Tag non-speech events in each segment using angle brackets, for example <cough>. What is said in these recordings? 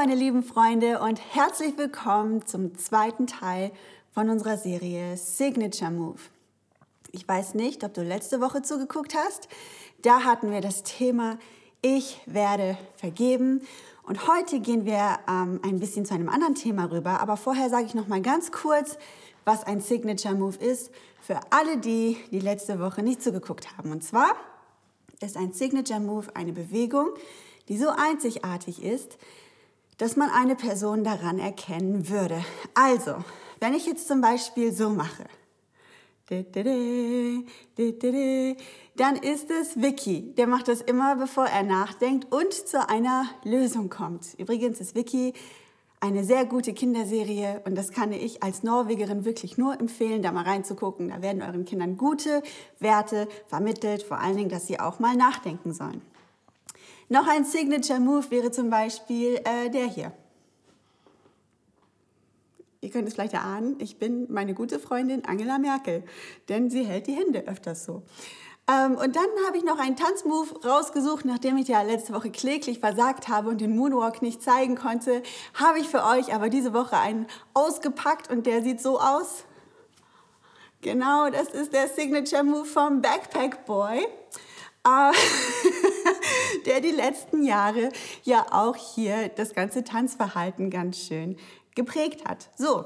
meine lieben Freunde und herzlich willkommen zum zweiten Teil von unserer Serie Signature Move. Ich weiß nicht, ob du letzte Woche zugeguckt hast. Da hatten wir das Thema Ich werde vergeben. Und heute gehen wir ähm, ein bisschen zu einem anderen Thema rüber. Aber vorher sage ich noch mal ganz kurz, was ein Signature Move ist für alle, die die letzte Woche nicht zugeguckt haben. Und zwar ist ein Signature Move eine Bewegung, die so einzigartig ist, dass man eine Person daran erkennen würde. Also, wenn ich jetzt zum Beispiel so mache, dann ist es Vicky. Der macht das immer, bevor er nachdenkt und zu einer Lösung kommt. Übrigens ist Vicky eine sehr gute Kinderserie und das kann ich als Norwegerin wirklich nur empfehlen, da mal reinzugucken. Da werden euren Kindern gute Werte vermittelt, vor allen Dingen, dass sie auch mal nachdenken sollen. Noch ein Signature Move wäre zum Beispiel äh, der hier. Ihr könnt es vielleicht erahnen, ich bin meine gute Freundin Angela Merkel, denn sie hält die Hände öfters so. Ähm, und dann habe ich noch einen Tanzmove rausgesucht, nachdem ich ja letzte Woche kläglich versagt habe und den Moonwalk nicht zeigen konnte, habe ich für euch aber diese Woche einen ausgepackt und der sieht so aus. Genau, das ist der Signature Move vom Backpack Boy. Äh, <laughs> der die letzten Jahre ja auch hier das ganze Tanzverhalten ganz schön geprägt hat. So,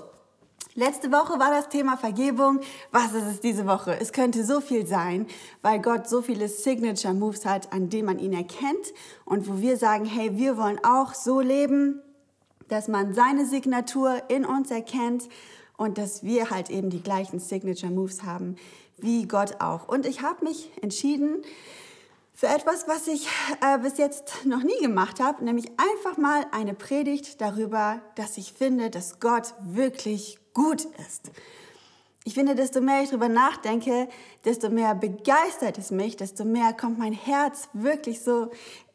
Letzte Woche war das Thema Vergebung. Was ist es diese Woche? Es könnte so viel sein, weil Gott so viele Signature Moves hat, an denen man ihn erkennt und wo wir sagen, hey, wir wollen auch so leben, dass man seine Signatur in uns erkennt und dass wir halt eben die gleichen Signature Moves haben wie Gott auch. Und ich habe mich entschieden, für etwas, was ich äh, bis jetzt noch nie gemacht habe, nämlich einfach mal eine Predigt darüber, dass ich finde, dass Gott wirklich gut ist. Ich finde, desto mehr ich darüber nachdenke, desto mehr begeistert es mich, desto mehr kommt mein Herz wirklich so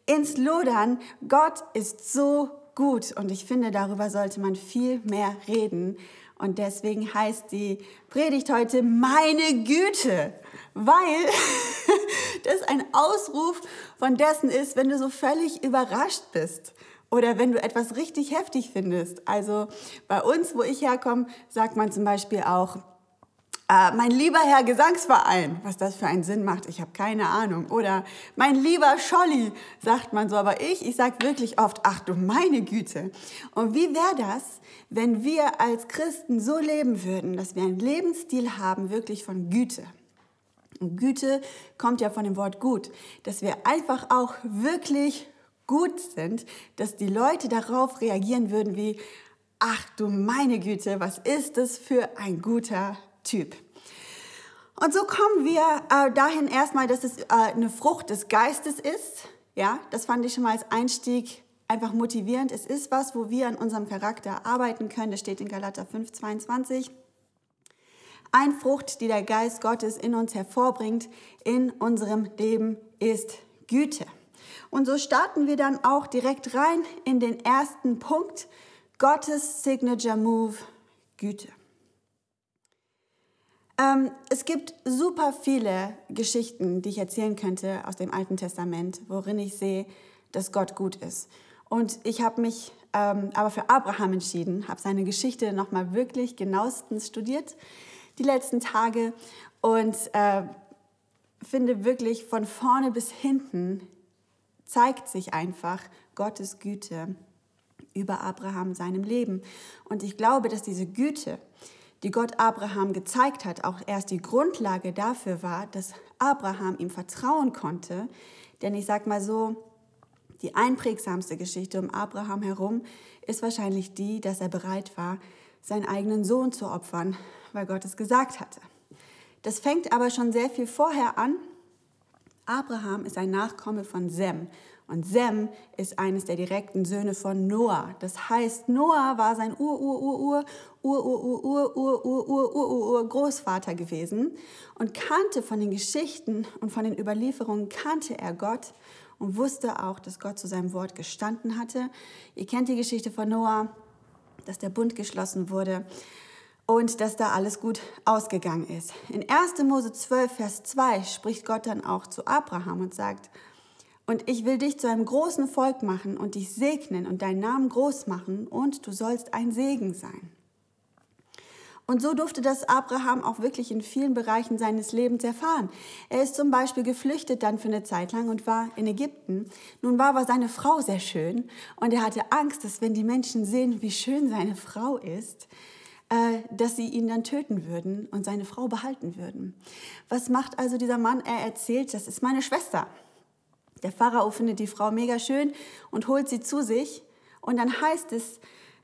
ins Lodern. Gott ist so gut und ich finde, darüber sollte man viel mehr reden. Und deswegen heißt die Predigt heute meine Güte, weil das ein Ausruf von dessen ist, wenn du so völlig überrascht bist oder wenn du etwas richtig heftig findest. Also bei uns, wo ich herkomme, sagt man zum Beispiel auch, äh, mein lieber Herr Gesangsverein, was das für einen Sinn macht, ich habe keine Ahnung. Oder mein lieber Scholli, sagt man so. Aber ich, ich sage wirklich oft, ach du meine Güte. Und wie wäre das, wenn wir als Christen so leben würden, dass wir einen Lebensstil haben, wirklich von Güte? Güte kommt ja von dem Wort gut, dass wir einfach auch wirklich gut sind, dass die Leute darauf reagieren würden wie, ach du meine Güte, was ist das für ein guter Typ? Und so kommen wir äh, dahin erstmal, dass es äh, eine Frucht des Geistes ist. Ja, das fand ich schon mal als Einstieg einfach motivierend. Es ist was, wo wir an unserem Charakter arbeiten können. Das steht in Galater 5, 22. Ein Frucht, die der Geist Gottes in uns hervorbringt, in unserem Leben, ist Güte. Und so starten wir dann auch direkt rein in den ersten Punkt, Gottes Signature Move, Güte. Ähm, es gibt super viele Geschichten, die ich erzählen könnte aus dem Alten Testament, worin ich sehe, dass Gott gut ist. Und ich habe mich ähm, aber für Abraham entschieden, habe seine Geschichte nochmal wirklich genauestens studiert die letzten Tage und äh, finde wirklich von vorne bis hinten zeigt sich einfach Gottes Güte über Abraham seinem Leben. Und ich glaube, dass diese Güte, die Gott Abraham gezeigt hat, auch erst die Grundlage dafür war, dass Abraham ihm vertrauen konnte. Denn ich sage mal so, die einprägsamste Geschichte um Abraham herum ist wahrscheinlich die, dass er bereit war, seinen eigenen Sohn zu opfern, weil Gott es gesagt hatte. Das fängt aber schon sehr viel vorher an. Abraham ist ein Nachkomme von Sem und Sem ist eines der direkten Söhne von Noah. Das heißt, Noah war sein Ur, Ur, Ur, Ur, Ur, Ur, Ur, Ur, Ur, Ur, Ur, Ur, Ur, Großvater gewesen und kannte von den Geschichten und von den Überlieferungen, kannte er Gott und wusste auch, dass Gott zu seinem Wort gestanden hatte. Ihr kennt die Geschichte von Noah, dass der Bund geschlossen wurde und dass da alles gut ausgegangen ist. In 1. Mose 12, Vers 2 spricht Gott dann auch zu Abraham und sagt, Und ich will dich zu einem großen Volk machen und dich segnen und deinen Namen groß machen und du sollst ein Segen sein. Und so durfte das Abraham auch wirklich in vielen Bereichen seines Lebens erfahren. Er ist zum Beispiel geflüchtet dann für eine Zeit lang und war in Ägypten. Nun war aber seine Frau sehr schön und er hatte Angst, dass wenn die Menschen sehen, wie schön seine Frau ist, dass sie ihn dann töten würden und seine Frau behalten würden. Was macht also dieser Mann? Er erzählt, das ist meine Schwester. Der Pharao findet die Frau mega schön und holt sie zu sich. Und dann heißt es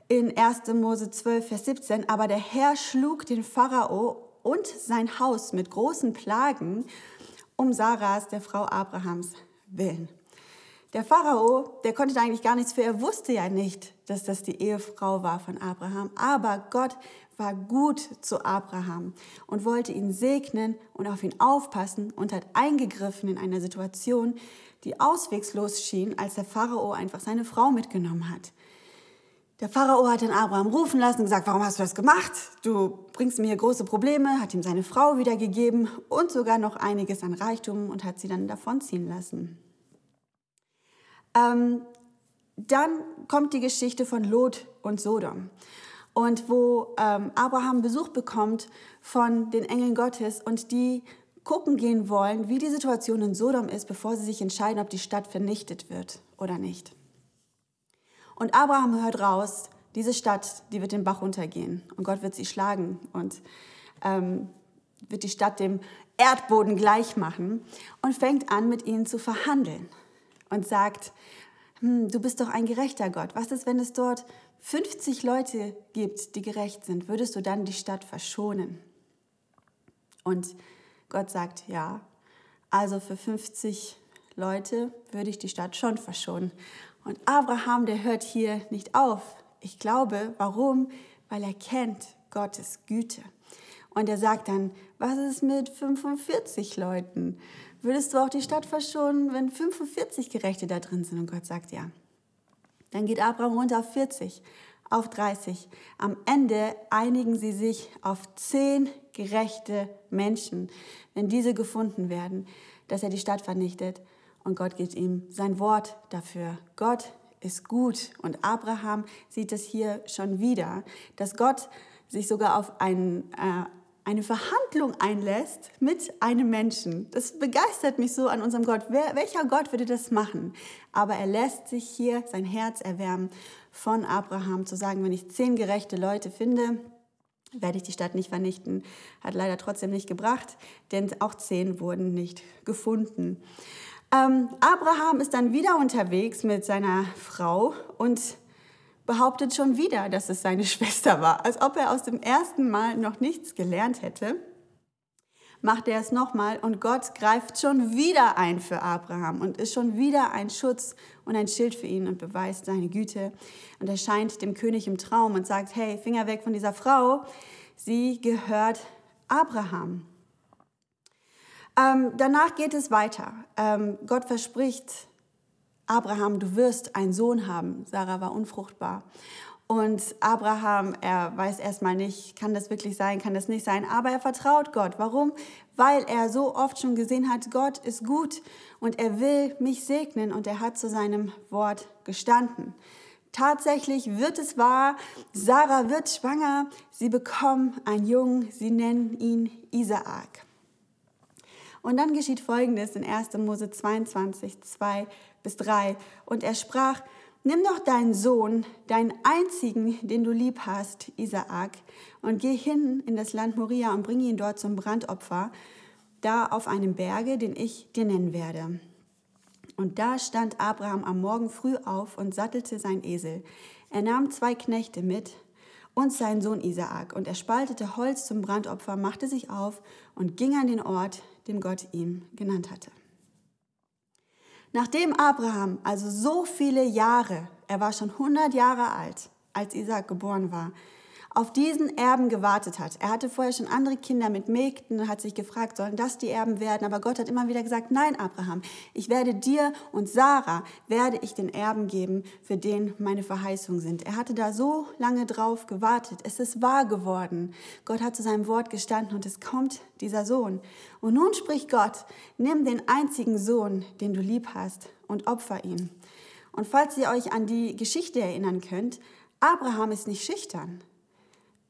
in 1. Mose 12, Vers 17, aber der Herr schlug den Pharao und sein Haus mit großen Plagen um Saras, der Frau Abrahams, willen. Der Pharao, der konnte da eigentlich gar nichts für, er wusste ja nicht, dass das die Ehefrau war von Abraham, aber Gott war gut zu Abraham und wollte ihn segnen und auf ihn aufpassen und hat eingegriffen in einer Situation, die auswegslos schien, als der Pharao einfach seine Frau mitgenommen hat. Der Pharao hat dann Abraham rufen lassen und gesagt, warum hast du das gemacht? Du bringst mir hier große Probleme, hat ihm seine Frau wiedergegeben und sogar noch einiges an Reichtum und hat sie dann davonziehen lassen. Ähm, dann kommt die Geschichte von Lot und Sodom. Und wo ähm, Abraham Besuch bekommt von den Engeln Gottes und die gucken gehen wollen, wie die Situation in Sodom ist, bevor sie sich entscheiden, ob die Stadt vernichtet wird oder nicht. Und Abraham hört raus, diese Stadt, die wird den Bach runtergehen und Gott wird sie schlagen und ähm, wird die Stadt dem Erdboden gleich machen und fängt an, mit ihnen zu verhandeln und sagt, hm, du bist doch ein gerechter Gott. Was ist, wenn es dort 50 Leute gibt, die gerecht sind? Würdest du dann die Stadt verschonen? Und Gott sagt, ja, also für 50 Leute würde ich die Stadt schon verschonen. Und Abraham, der hört hier nicht auf. Ich glaube, warum? Weil er kennt Gottes Güte. Und er sagt dann, was ist mit 45 Leuten? Würdest du auch die Stadt verschonen, wenn 45 Gerechte da drin sind? Und Gott sagt ja. Dann geht Abraham runter auf 40, auf 30. Am Ende einigen sie sich auf 10 gerechte Menschen, wenn diese gefunden werden, dass er die Stadt vernichtet. Und Gott gibt ihm sein Wort dafür. Gott ist gut. Und Abraham sieht es hier schon wieder, dass Gott sich sogar auf einen, äh, eine Verhandlung einlässt mit einem Menschen. Das begeistert mich so an unserem Gott. Wer, welcher Gott würde das machen? Aber er lässt sich hier sein Herz erwärmen von Abraham, zu sagen, wenn ich zehn gerechte Leute finde, werde ich die Stadt nicht vernichten. Hat leider trotzdem nicht gebracht, denn auch zehn wurden nicht gefunden. Ähm, Abraham ist dann wieder unterwegs mit seiner Frau und behauptet schon wieder, dass es seine <laughs> Schwester war, als ob er aus dem ersten Mal noch nichts gelernt hätte. Macht er es nochmal und Gott greift schon wieder ein für Abraham und ist schon wieder ein Schutz und ein Schild für ihn und beweist seine Güte und erscheint dem König im Traum und sagt, hey, Finger weg von dieser Frau, sie gehört Abraham. Ähm, danach geht es weiter. Ähm, Gott verspricht Abraham, du wirst einen Sohn haben. Sarah war unfruchtbar. Und Abraham, er weiß erstmal nicht, kann das wirklich sein, kann das nicht sein, aber er vertraut Gott. Warum? Weil er so oft schon gesehen hat, Gott ist gut und er will mich segnen und er hat zu seinem Wort gestanden. Tatsächlich wird es wahr, Sarah wird schwanger, sie bekommen einen Jungen, sie nennen ihn Isaak. Und dann geschieht Folgendes in 1. Mose 22, 2 bis 3. Und er sprach, Nimm doch deinen Sohn, deinen einzigen, den du lieb hast, Isaak, und geh hin in das Land Moria und bring ihn dort zum Brandopfer, da auf einem Berge, den ich dir nennen werde. Und da stand Abraham am Morgen früh auf und sattelte sein Esel. Er nahm zwei Knechte mit und seinen Sohn Isaak, und er spaltete Holz zum Brandopfer, machte sich auf und ging an den Ort, den Gott ihm genannt hatte. Nachdem Abraham also so viele Jahre, er war schon 100 Jahre alt, als Isaac geboren war, auf diesen Erben gewartet hat. Er hatte vorher schon andere Kinder mit Mägden und hat sich gefragt, sollen das die Erben werden? Aber Gott hat immer wieder gesagt, nein, Abraham, ich werde dir und Sarah, werde ich den Erben geben, für den meine Verheißungen sind. Er hatte da so lange drauf gewartet. Es ist wahr geworden. Gott hat zu seinem Wort gestanden und es kommt dieser Sohn. Und nun spricht Gott, nimm den einzigen Sohn, den du lieb hast, und opfer ihn. Und falls ihr euch an die Geschichte erinnern könnt, Abraham ist nicht schüchtern.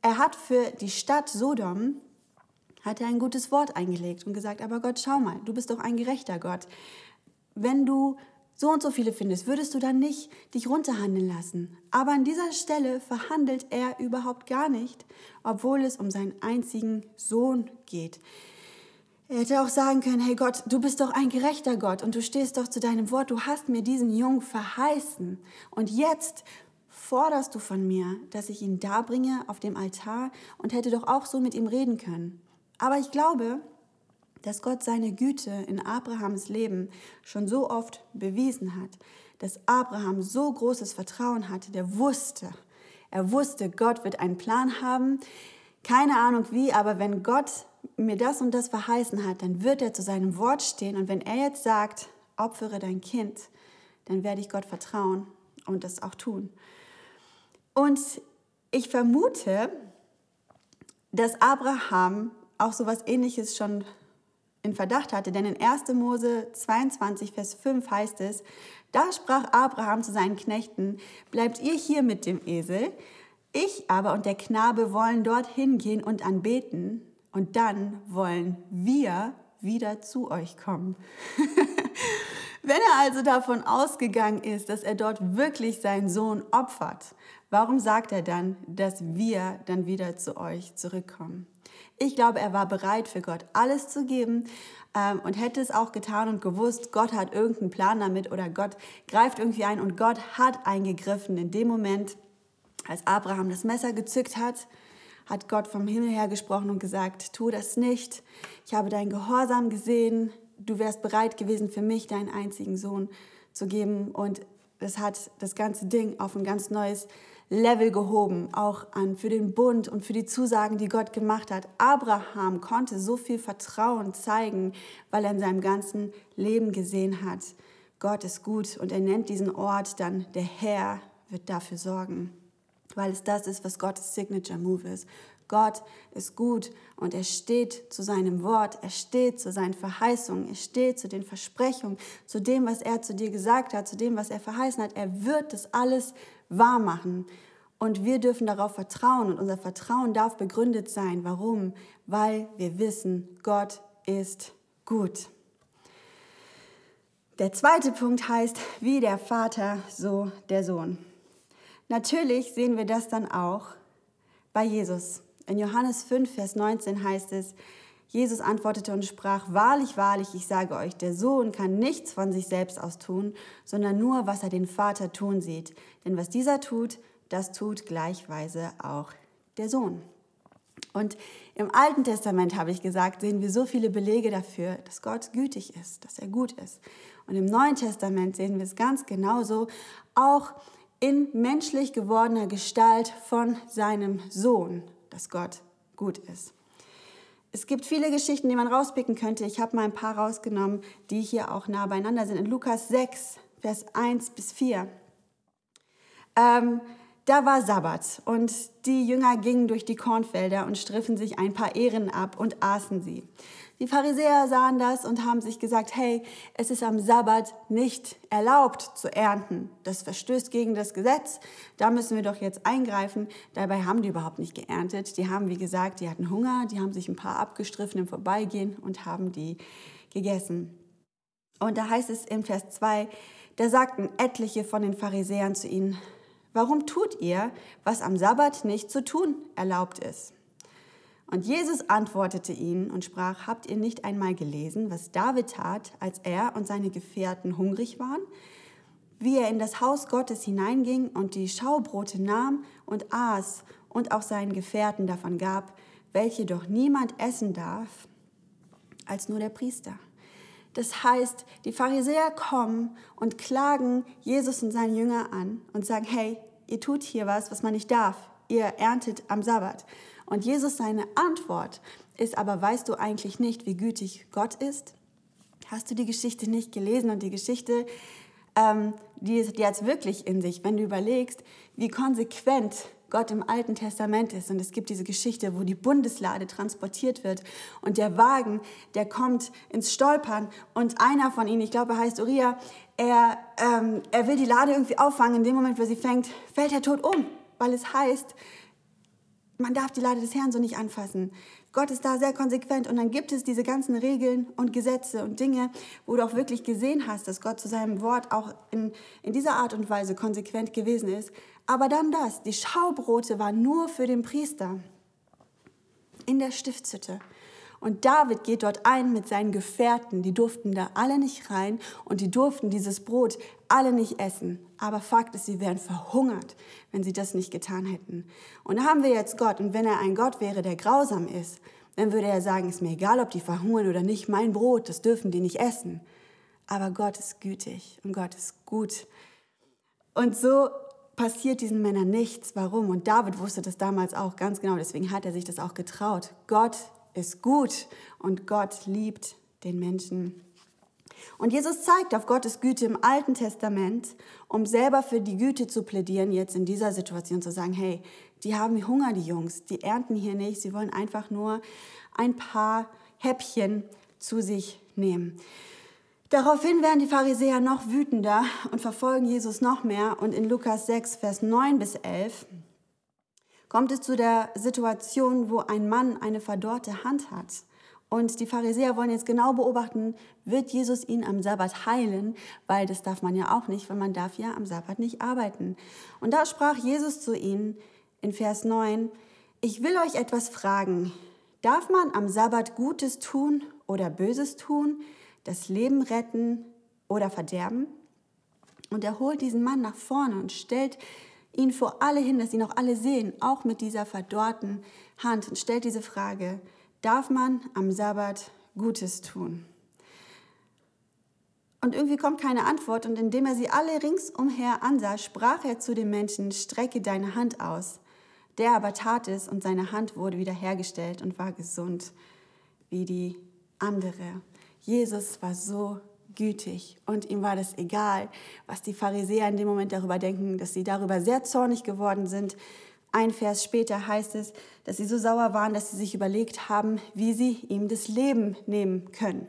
Er hat für die Stadt Sodom hat er ein gutes Wort eingelegt und gesagt, aber Gott, schau mal, du bist doch ein gerechter Gott. Wenn du so und so viele findest, würdest du dann nicht dich runterhandeln lassen. Aber an dieser Stelle verhandelt er überhaupt gar nicht, obwohl es um seinen einzigen Sohn geht. Er hätte auch sagen können, hey Gott, du bist doch ein gerechter Gott und du stehst doch zu deinem Wort, du hast mir diesen Jungen verheißen. Und jetzt forderst du von mir, dass ich ihn darbringe auf dem Altar und hätte doch auch so mit ihm reden können. Aber ich glaube, dass Gott seine Güte in Abrahams Leben schon so oft bewiesen hat, dass Abraham so großes Vertrauen hatte, der wusste, er wusste, Gott wird einen Plan haben, keine Ahnung wie, aber wenn Gott mir das und das verheißen hat, dann wird er zu seinem Wort stehen und wenn er jetzt sagt, opfere dein Kind, dann werde ich Gott vertrauen und das auch tun. Und ich vermute, dass Abraham auch so etwas ähnliches schon in Verdacht hatte, denn in 1. Mose 22, Vers 5 heißt es, da sprach Abraham zu seinen Knechten, bleibt ihr hier mit dem Esel, ich aber und der Knabe wollen dorthin gehen und anbeten, und dann wollen wir wieder zu euch kommen. <laughs> Wenn er also davon ausgegangen ist, dass er dort wirklich seinen Sohn opfert, Warum sagt er dann, dass wir dann wieder zu euch zurückkommen? Ich glaube, er war bereit für Gott alles zu geben ähm, und hätte es auch getan und gewusst, Gott hat irgendeinen Plan damit oder Gott greift irgendwie ein und Gott hat eingegriffen. In dem Moment, als Abraham das Messer gezückt hat, hat Gott vom Himmel her gesprochen und gesagt, tu das nicht. Ich habe deinen Gehorsam gesehen. Du wärst bereit gewesen, für mich deinen einzigen Sohn zu geben. Und das hat das ganze Ding auf ein ganz neues Level gehoben, auch an für den Bund und für die Zusagen, die Gott gemacht hat. Abraham konnte so viel Vertrauen zeigen, weil er in seinem ganzen Leben gesehen hat, Gott ist gut und er nennt diesen Ort dann der Herr wird dafür sorgen, weil es das ist, was Gottes Signature Move ist. Gott ist gut und er steht zu seinem Wort, er steht zu seinen Verheißungen, er steht zu den Versprechungen, zu dem, was er zu dir gesagt hat, zu dem, was er verheißen hat. Er wird das alles wahr machen. Und wir dürfen darauf vertrauen und unser Vertrauen darf begründet sein. Warum? Weil wir wissen, Gott ist gut. Der zweite Punkt heißt, wie der Vater, so der Sohn. Natürlich sehen wir das dann auch bei Jesus. In Johannes 5, Vers 19 heißt es, Jesus antwortete und sprach, Wahrlich, wahrlich, ich sage euch, der Sohn kann nichts von sich selbst aus tun, sondern nur, was er den Vater tun sieht. Denn was dieser tut, das tut gleichweise auch der Sohn. Und im Alten Testament, habe ich gesagt, sehen wir so viele Belege dafür, dass Gott gütig ist, dass er gut ist. Und im Neuen Testament sehen wir es ganz genauso, auch in menschlich gewordener Gestalt von seinem Sohn, dass Gott gut ist. Es gibt viele Geschichten, die man rauspicken könnte. Ich habe mal ein paar rausgenommen, die hier auch nah beieinander sind. In Lukas 6, Vers 1 bis 4. Ähm, da war Sabbat und die Jünger gingen durch die Kornfelder und striffen sich ein paar Ehren ab und aßen sie. Die Pharisäer sahen das und haben sich gesagt, hey, es ist am Sabbat nicht erlaubt zu ernten. Das verstößt gegen das Gesetz. Da müssen wir doch jetzt eingreifen. Dabei haben die überhaupt nicht geerntet. Die haben, wie gesagt, die hatten Hunger, die haben sich ein paar abgestriffen im Vorbeigehen und haben die gegessen. Und da heißt es im Vers 2, da sagten etliche von den Pharisäern zu ihnen, warum tut ihr, was am Sabbat nicht zu tun erlaubt ist? Und Jesus antwortete ihnen und sprach, habt ihr nicht einmal gelesen, was David tat, als er und seine Gefährten hungrig waren? Wie er in das Haus Gottes hineinging und die Schaubrote nahm und aß und auch seinen Gefährten davon gab, welche doch niemand essen darf, als nur der Priester. Das heißt, die Pharisäer kommen und klagen Jesus und seinen Jünger an und sagen, hey, ihr tut hier was, was man nicht darf. ihr erntet am Sabbat. Und Jesus seine Antwort ist aber, weißt du eigentlich nicht, wie gütig Gott ist? Hast du die Geschichte nicht gelesen? Und die Geschichte, ähm, die, hat es wirklich in sich, wenn du überlegst, wie konsequent Gott im Alten Testament ist. Und es gibt diese Geschichte, wo die Bundeslade transportiert wird und der Wagen, der kommt ins Stolpern und einer von ihnen, ich glaube, er heißt Uriah, er, ähm, er will die Lade irgendwie auffangen. In dem Moment, wo sie fängt, fällt er tot um, weil es heißt, man darf die Lade des Herrn so nicht anfassen. Gott ist da sehr konsequent und dann gibt es diese ganzen Regeln und Gesetze und Dinge, wo du auch wirklich gesehen hast, dass Gott zu seinem Wort auch in, in dieser Art und Weise konsequent gewesen ist. Aber dann das, die Schaubrote waren nur für den Priester in der Stiftshütte. Und David geht dort ein mit seinen Gefährten. Die durften da alle nicht rein und die durften dieses Brot alle nicht essen. Aber Fakt ist, sie wären verhungert, wenn sie das nicht getan hätten. Und da haben wir jetzt Gott. Und wenn er ein Gott wäre, der grausam ist, dann würde er sagen, ist mir egal, ob die verhungern oder nicht, mein Brot, das dürfen die nicht essen. Aber Gott ist gütig und Gott ist gut. Und so passiert diesen Männern nichts. Warum? Und David wusste das damals auch ganz genau, deswegen hat er sich das auch getraut. Gott ist gut und Gott liebt den Menschen. Und Jesus zeigt auf Gottes Güte im Alten Testament, um selber für die Güte zu plädieren, jetzt in dieser Situation zu sagen, hey, die haben Hunger, die Jungs, die ernten hier nicht, sie wollen einfach nur ein paar Häppchen zu sich nehmen. Daraufhin werden die Pharisäer noch wütender und verfolgen Jesus noch mehr. Und in Lukas 6, Vers 9 bis 11 kommt es zu der Situation, wo ein Mann eine verdorrte Hand hat. Und die Pharisäer wollen jetzt genau beobachten, wird Jesus ihn am Sabbat heilen, weil das darf man ja auch nicht, weil man darf ja am Sabbat nicht arbeiten. Und da sprach Jesus zu ihnen in Vers 9, ich will euch etwas fragen. Darf man am Sabbat Gutes tun oder Böses tun? das Leben retten oder verderben? Und er holt diesen Mann nach vorne und stellt ihn vor alle hin, dass ihn auch alle sehen, auch mit dieser verdorrten Hand und stellt diese Frage, darf man am Sabbat Gutes tun? Und irgendwie kommt keine Antwort und indem er sie alle ringsumher ansah, sprach er zu dem Menschen, strecke deine Hand aus. Der aber tat es und seine Hand wurde wiederhergestellt und war gesund wie die andere. Jesus war so gütig und ihm war das egal, was die Pharisäer in dem Moment darüber denken, dass sie darüber sehr zornig geworden sind. Ein Vers später heißt es, dass sie so sauer waren, dass sie sich überlegt haben, wie sie ihm das Leben nehmen können.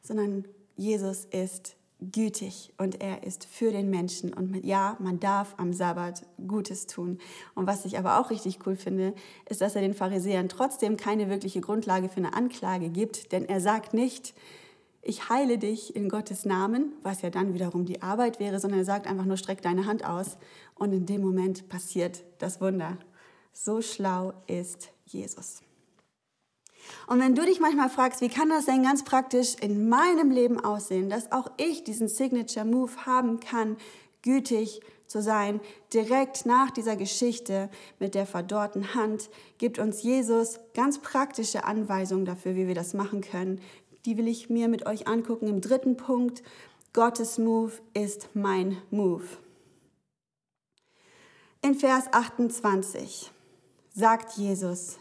Sondern Jesus ist gütig und er ist für den Menschen. Und ja, man darf am Sabbat Gutes tun. Und was ich aber auch richtig cool finde, ist, dass er den Pharisäern trotzdem keine wirkliche Grundlage für eine Anklage gibt, denn er sagt nicht, ich heile dich in Gottes Namen, was ja dann wiederum die Arbeit wäre, sondern er sagt einfach nur, streck deine Hand aus und in dem Moment passiert das Wunder. So schlau ist Jesus. Und wenn du dich manchmal fragst, wie kann das denn ganz praktisch in meinem Leben aussehen, dass auch ich diesen Signature Move haben kann, gütig zu sein, direkt nach dieser Geschichte mit der verdorrten Hand, gibt uns Jesus ganz praktische Anweisungen dafür, wie wir das machen können. Die will ich mir mit euch angucken im dritten Punkt. Gottes Move ist mein Move. In Vers 28 sagt Jesus,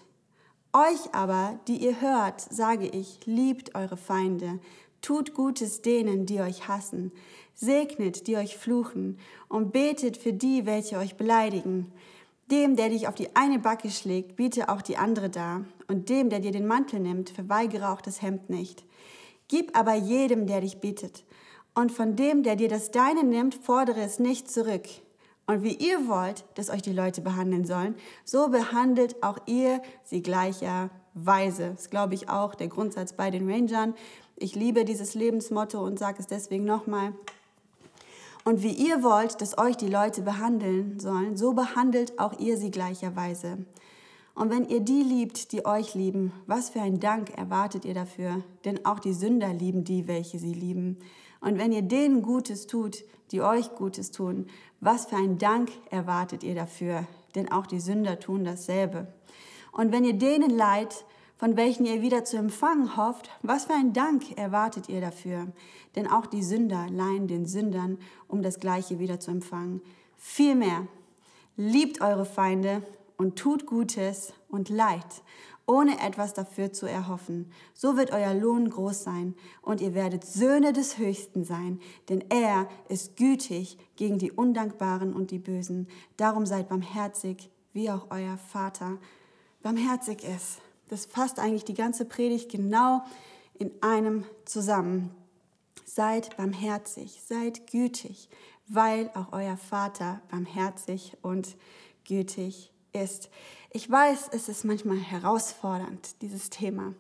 euch aber, die ihr hört, sage ich, liebt eure Feinde, tut Gutes denen, die euch hassen, segnet, die euch fluchen und betet für die, welche euch beleidigen. Dem, der dich auf die eine Backe schlägt, biete auch die andere dar, und dem, der dir den Mantel nimmt, verweigere auch das Hemd nicht. Gib aber jedem, der dich bittet, und von dem, der dir das Deine nimmt, fordere es nicht zurück. Und wie ihr wollt, dass euch die Leute behandeln sollen, so behandelt auch ihr sie gleicherweise. Das glaube ich auch der Grundsatz bei den Rangern. Ich liebe dieses Lebensmotto und sage es deswegen nochmal. Und wie ihr wollt, dass euch die Leute behandeln sollen, so behandelt auch ihr sie gleicherweise. Und wenn ihr die liebt, die euch lieben, was für ein Dank erwartet ihr dafür? Denn auch die Sünder lieben die, welche sie lieben. Und wenn ihr denen Gutes tut, die euch Gutes tun, was für ein Dank erwartet ihr dafür? Denn auch die Sünder tun dasselbe. Und wenn ihr denen leid, von welchen ihr wieder zu empfangen hofft, was für ein Dank erwartet ihr dafür? Denn auch die Sünder leihen den Sündern, um das Gleiche wieder zu empfangen. Vielmehr, Liebt eure Feinde und tut Gutes und Leid, ohne etwas dafür zu erhoffen. So wird euer Lohn groß sein und ihr werdet Söhne des Höchsten sein, denn er ist gütig gegen die Undankbaren und die Bösen. Darum seid barmherzig, wie auch euer Vater barmherzig ist. Das fasst eigentlich die ganze Predigt genau in einem zusammen. Seid barmherzig, seid gütig, weil auch euer Vater barmherzig und gütig ist. Ich weiß, es ist manchmal herausfordernd, dieses Thema.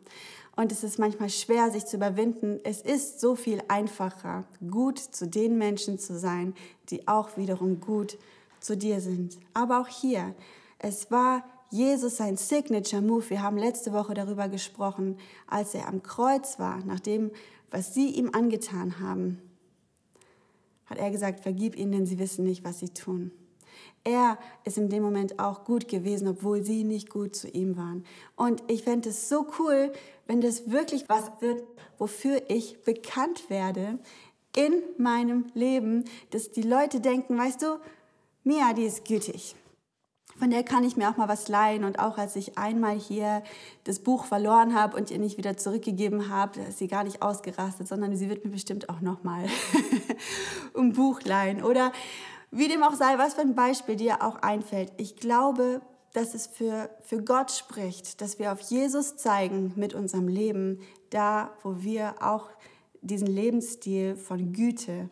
Und es ist manchmal schwer, sich zu überwinden. Es ist so viel einfacher, gut zu den Menschen zu sein, die auch wiederum gut zu dir sind. Aber auch hier, es war Jesus sein Signature Move. Wir haben letzte Woche darüber gesprochen, als er am Kreuz war, nachdem was sie ihm angetan haben, hat er gesagt, vergib ihnen, denn sie wissen nicht, was sie tun. Er ist in dem Moment auch gut gewesen, obwohl sie nicht gut zu ihm waren. Und ich fände es so cool, wenn das wirklich was wird, wofür ich bekannt werde in meinem Leben, dass die Leute denken, weißt du, Mia, die ist gütig von der kann ich mir auch mal was leihen. Und auch als ich einmal hier das Buch verloren habe und ihr nicht wieder zurückgegeben habe, ist sie gar nicht ausgerastet, sondern sie wird mir bestimmt auch noch mal <laughs> ein Buch leihen. Oder wie dem auch sei, was für ein Beispiel dir auch einfällt. Ich glaube, dass es für, für Gott spricht, dass wir auf Jesus zeigen mit unserem Leben, da wo wir auch diesen Lebensstil von Güte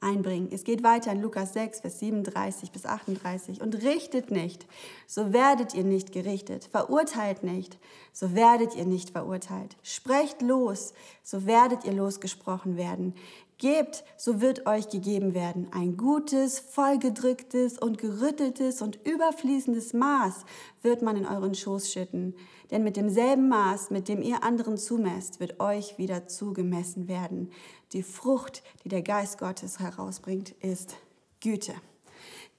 einbringen. Es geht weiter in Lukas 6, Vers 37 bis 38. Und richtet nicht, so werdet ihr nicht gerichtet. Verurteilt nicht, so werdet ihr nicht verurteilt. Sprecht los, so werdet ihr losgesprochen werden. Gebt, so wird euch gegeben werden. Ein gutes, vollgedrücktes und gerütteltes und überfließendes Maß wird man in euren Schoß schütten. Denn mit demselben Maß, mit dem ihr anderen zumesst, wird euch wieder zugemessen werden. Die Frucht, die der Geist Gottes herausbringt, ist Güte.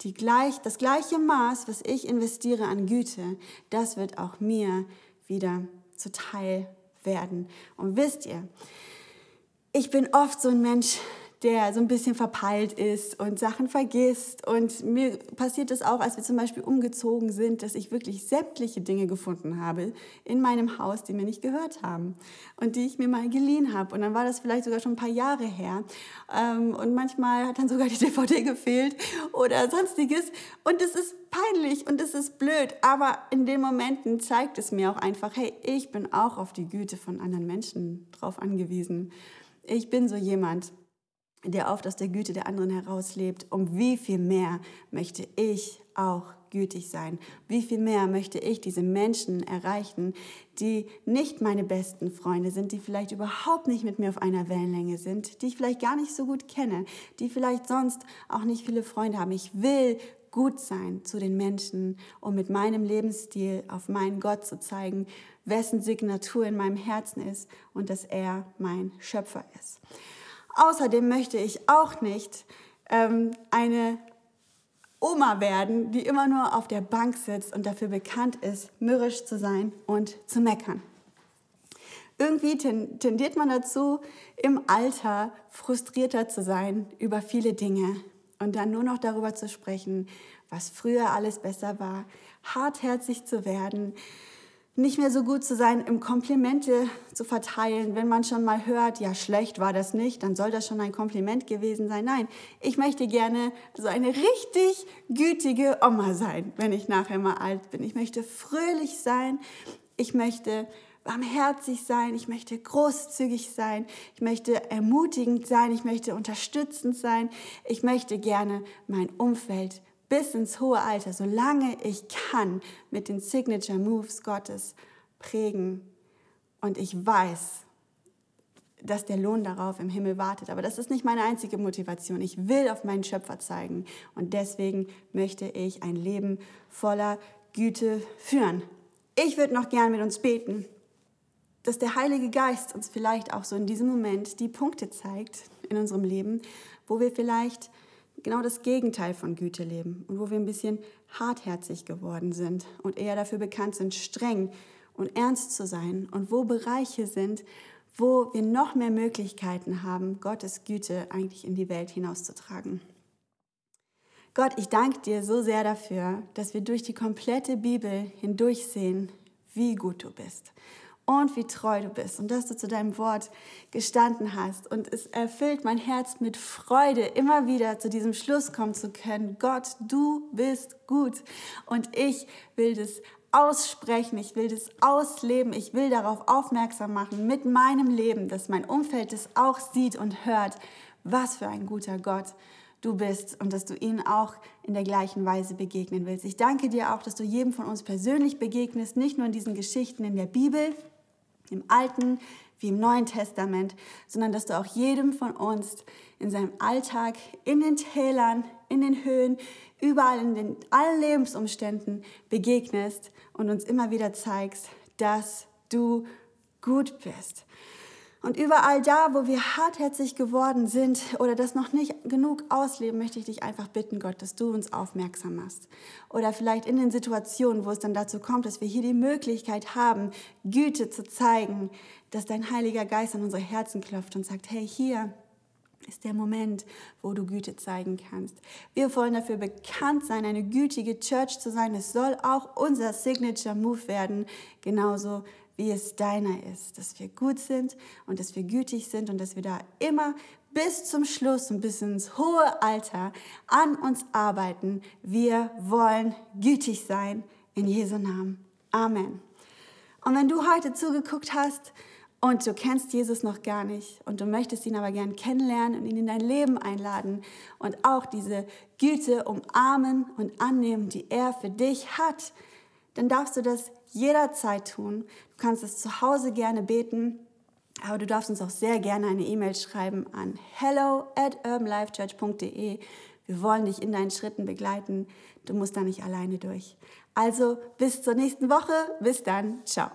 Die gleich, das gleiche Maß, was ich investiere an Güte, das wird auch mir wieder zuteil werden. Und wisst ihr, ich bin oft so ein Mensch, der so ein bisschen verpeilt ist und Sachen vergisst. Und mir passiert es auch, als wir zum Beispiel umgezogen sind, dass ich wirklich sämtliche Dinge gefunden habe in meinem Haus, die mir nicht gehört haben und die ich mir mal geliehen habe. Und dann war das vielleicht sogar schon ein paar Jahre her. Ähm, und manchmal hat dann sogar die <laughs> DVD gefehlt oder sonstiges. Und es ist peinlich und es ist blöd. Aber in den Momenten zeigt es mir auch einfach, hey, ich bin auch auf die Güte von anderen Menschen drauf angewiesen. Ich bin so jemand, der oft aus der Güte der anderen herauslebt. Um wie viel mehr möchte ich auch gütig sein? Wie viel mehr möchte ich diese Menschen erreichen, die nicht meine besten Freunde sind, die vielleicht überhaupt nicht mit mir auf einer Wellenlänge sind, die ich vielleicht gar nicht so gut kenne, die vielleicht sonst auch nicht viele Freunde haben. Ich will gut sein zu den Menschen, um mit meinem Lebensstil auf meinen Gott zu zeigen, wessen Signatur in meinem Herzen ist und dass er mein Schöpfer ist. Außerdem möchte ich auch nicht ähm, eine Oma werden, die immer nur auf der Bank sitzt und dafür bekannt ist, mürrisch zu sein und zu meckern. Irgendwie tendiert man dazu, im Alter frustrierter zu sein über viele Dinge und dann nur noch darüber zu sprechen, was früher alles besser war, hartherzig zu werden, nicht mehr so gut zu sein, im Komplimente zu verteilen. Wenn man schon mal hört, ja, schlecht war das nicht, dann soll das schon ein Kompliment gewesen sein. Nein, ich möchte gerne so eine richtig gütige Oma sein, wenn ich nachher mal alt bin. Ich möchte fröhlich sein. Ich möchte barmherzig sein, ich möchte großzügig sein, ich möchte ermutigend sein, ich möchte unterstützend sein, ich möchte gerne mein Umfeld bis ins hohe Alter, solange ich kann, mit den Signature Moves Gottes prägen. Und ich weiß, dass der Lohn darauf im Himmel wartet. Aber das ist nicht meine einzige Motivation. Ich will auf meinen Schöpfer zeigen. Und deswegen möchte ich ein Leben voller Güte führen. Ich würde noch gern mit uns beten, dass der Heilige Geist uns vielleicht auch so in diesem Moment die Punkte zeigt in unserem Leben, wo wir vielleicht genau das Gegenteil von Güte leben und wo wir ein bisschen hartherzig geworden sind und eher dafür bekannt sind, streng und ernst zu sein und wo Bereiche sind, wo wir noch mehr Möglichkeiten haben, Gottes Güte eigentlich in die Welt hinauszutragen. Gott, ich danke dir so sehr dafür, dass wir durch die komplette Bibel hindurch sehen, wie gut du bist und wie treu du bist und dass du zu deinem Wort gestanden hast. Und es erfüllt mein Herz mit Freude, immer wieder zu diesem Schluss kommen zu können. Gott, du bist gut und ich will das aussprechen, ich will das ausleben, ich will darauf aufmerksam machen mit meinem Leben, dass mein Umfeld es auch sieht und hört, was für ein guter Gott du bist und dass du ihnen auch in der gleichen Weise begegnen willst. Ich danke dir auch, dass du jedem von uns persönlich begegnest, nicht nur in diesen Geschichten in der Bibel, im Alten wie im Neuen Testament, sondern dass du auch jedem von uns in seinem Alltag, in den Tälern, in den Höhen, überall in den, allen Lebensumständen begegnest und uns immer wieder zeigst, dass du gut bist. Und überall da, wo wir hartherzig geworden sind oder das noch nicht genug ausleben, möchte ich dich einfach bitten, Gott, dass du uns aufmerksam machst. Oder vielleicht in den Situationen, wo es dann dazu kommt, dass wir hier die Möglichkeit haben, Güte zu zeigen, dass dein Heiliger Geist an unsere Herzen klopft und sagt, hey, hier ist der Moment, wo du Güte zeigen kannst. Wir wollen dafür bekannt sein, eine gütige Church zu sein. Es soll auch unser Signature Move werden, genauso wie es deiner ist, dass wir gut sind und dass wir gütig sind und dass wir da immer bis zum Schluss und bis ins hohe Alter an uns arbeiten. Wir wollen gütig sein in Jesu Namen. Amen. Und wenn du heute zugeguckt hast und du kennst Jesus noch gar nicht und du möchtest ihn aber gern kennenlernen und ihn in dein Leben einladen und auch diese Güte umarmen und annehmen, die er für dich hat, dann darfst du das jederzeit tun. Du kannst es zu Hause gerne beten, aber du darfst uns auch sehr gerne eine E-Mail schreiben an hello at urbanlifechurch.de. Wir wollen dich in deinen Schritten begleiten. Du musst da nicht alleine durch. Also bis zur nächsten Woche. Bis dann. Ciao.